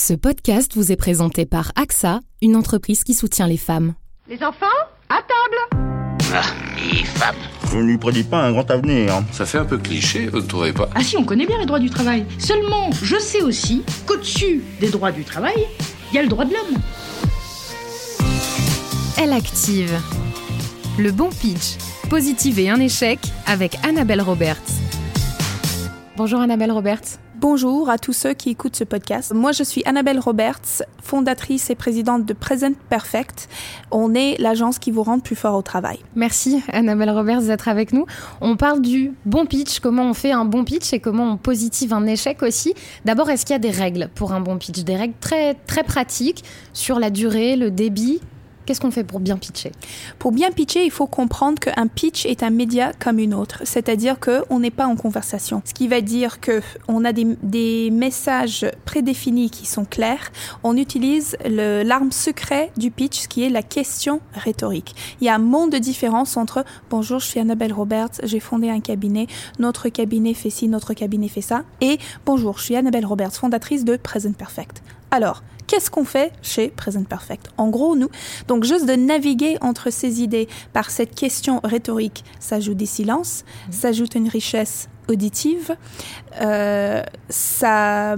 Ce podcast vous est présenté par AXA, une entreprise qui soutient les femmes. Les enfants, à table Ah, les femmes. Je ne lui prédis pas un grand avenir. Ça fait un peu cliché, vous ne trouvez pas? Ah si, on connaît bien les droits du travail. Seulement, je sais aussi qu'au-dessus des droits du travail, il y a le droit de l'homme. Elle active. Le bon pitch, positive et un échec avec Annabelle Roberts. Bonjour Annabelle Roberts. Bonjour à tous ceux qui écoutent ce podcast. Moi, je suis Annabelle Roberts, fondatrice et présidente de Present Perfect. On est l'agence qui vous rend plus fort au travail. Merci Annabelle Roberts d'être avec nous. On parle du bon pitch, comment on fait un bon pitch et comment on positive un échec aussi. D'abord, est-ce qu'il y a des règles pour un bon pitch? Des règles très, pratiques sur la durée, le débit? Qu'est-ce qu'on fait pour bien pitcher? Pour bien pitcher, il faut comprendre qu'un pitch est un média comme une autre, c'est-à-dire qu'on n'est pas en conversation. Ce qui va dire que on a des, messages prédéfinis qui sont clairs. On utilise l'arme secret du pitch, ce qui est la question rhétorique. Il y a un monde de différence entre bonjour, je suis Annabelle Roberts, j'ai fondé un cabinet, notre cabinet fait ci, notre cabinet fait ça, et bonjour, je suis Annabelle Roberts, fondatrice de Present Perfect. Alors, qu'est-ce qu'on fait chez Present Perfect? En gros, nous, donc juste de naviguer entre ces idées par cette question rhétorique, s'ajoute des silences, s'ajoute une richesse auditive, euh, ça,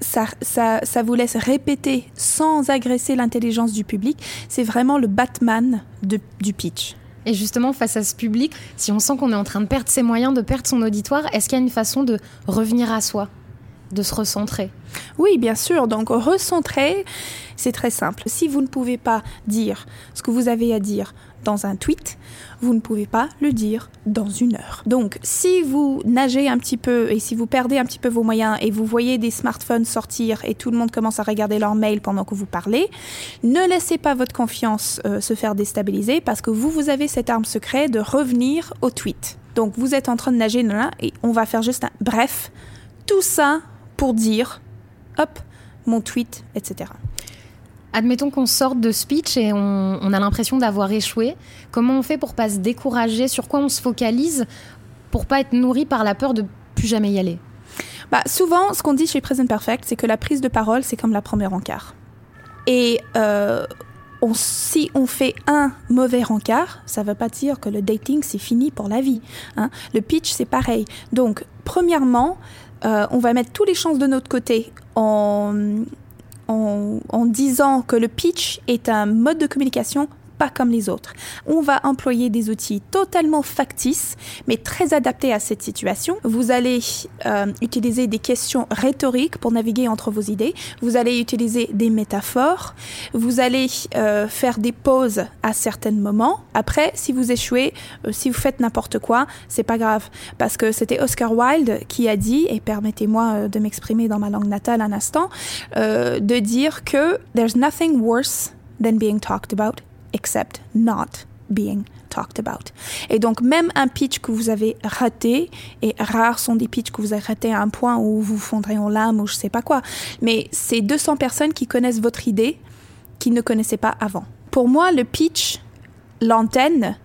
ça, ça, ça vous laisse répéter sans agresser l'intelligence du public. C'est vraiment le Batman de- du pitch. Et justement, face à ce public, si on sent qu'on est en train de perdre ses moyens, de perdre son auditoire, est-ce qu'il y a une façon de revenir à soi, de se recentrer Oui, bien sûr. Donc, recentrer, c'est très simple. Si vous ne pouvez pas dire ce que vous avez à dire dans un tweet, vous ne pouvez pas le dire dans une heure. Donc, si vous nagez un petit peu et si vous perdez un petit peu vos moyens et vous voyez des smartphones sortir et tout le monde commence à regarder leur mail pendant que vous parlez, ne laissez pas votre confiance euh, se faire déstabiliser parce que vous, vous avez cette arme secrète de revenir au tweet. Donc, vous êtes en train de nager, là, et on va faire juste un bref. Tout ça pour dire hop, mon tweet, etc. Admettons qu'on sorte de speech et on, on a l'impression d'avoir échoué. Comment on fait pour pas se décourager? Sur quoi on se focalise pour pas être nourri par la peur de plus jamais y aller? Bah, souvent, ce qu'on dit chez Present Perfect, c'est que la prise de parole, c'est comme la première encart. Et euh, on- si on fait un mauvais rencard, ça ne veut pas dire que le dating, c'est fini pour la vie. hein. Le pitch, c'est pareil. Donc, premièrement, euh, on va mettre toutes les chances de notre côté en, en disant que le pitch est un mode de communication pas comme les autres. On va employer des outils totalement factices, mais très adaptés à cette situation. Vous allez euh, utiliser des questions rhétoriques pour naviguer entre vos idées. Vous allez utiliser des métaphores. Vous allez euh, faire des pauses à certains moments. Après, si vous échouez, euh, si vous faites n'importe quoi, c'est pas grave. Parce que c'était Oscar Wilde qui a dit, et permettez-moi de m'exprimer dans ma langue natale un instant, de dire que there's nothing worse than being talked about except not being talked about. Et donc même un pitch que vous avez raté, et rares sont des pitchs que vous avez raté à un point où vous fondrez en larmes ou je sais pas quoi, mais c'est 200 personnes qui connaissent votre idée qui ne connaissaient pas avant. Pour moi, le pitch, l'antenne,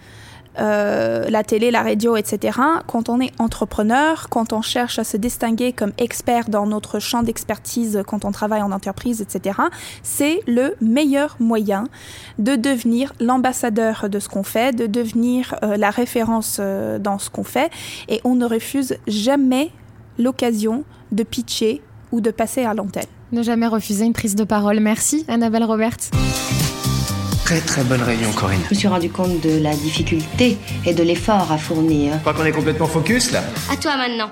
euh, la télé, la radio, etc., quand on est entrepreneur, quand on cherche à se distinguer comme expert dans notre champ d'expertise, quand on travaille en entreprise, etc., c'est le meilleur moyen de devenir l'ambassadeur de ce qu'on fait, de devenir euh, la référence euh, dans ce qu'on fait, et on ne refuse jamais l'occasion de pitcher ou de passer à l'antenne. Ne jamais refuser une prise de parole. Merci, Annabelle Roberts très très bonne réunion, Corinne. Je me suis rendu compte de la difficulté et de l'effort à fournir. Je crois qu'on est complètement focus là. À toi maintenant.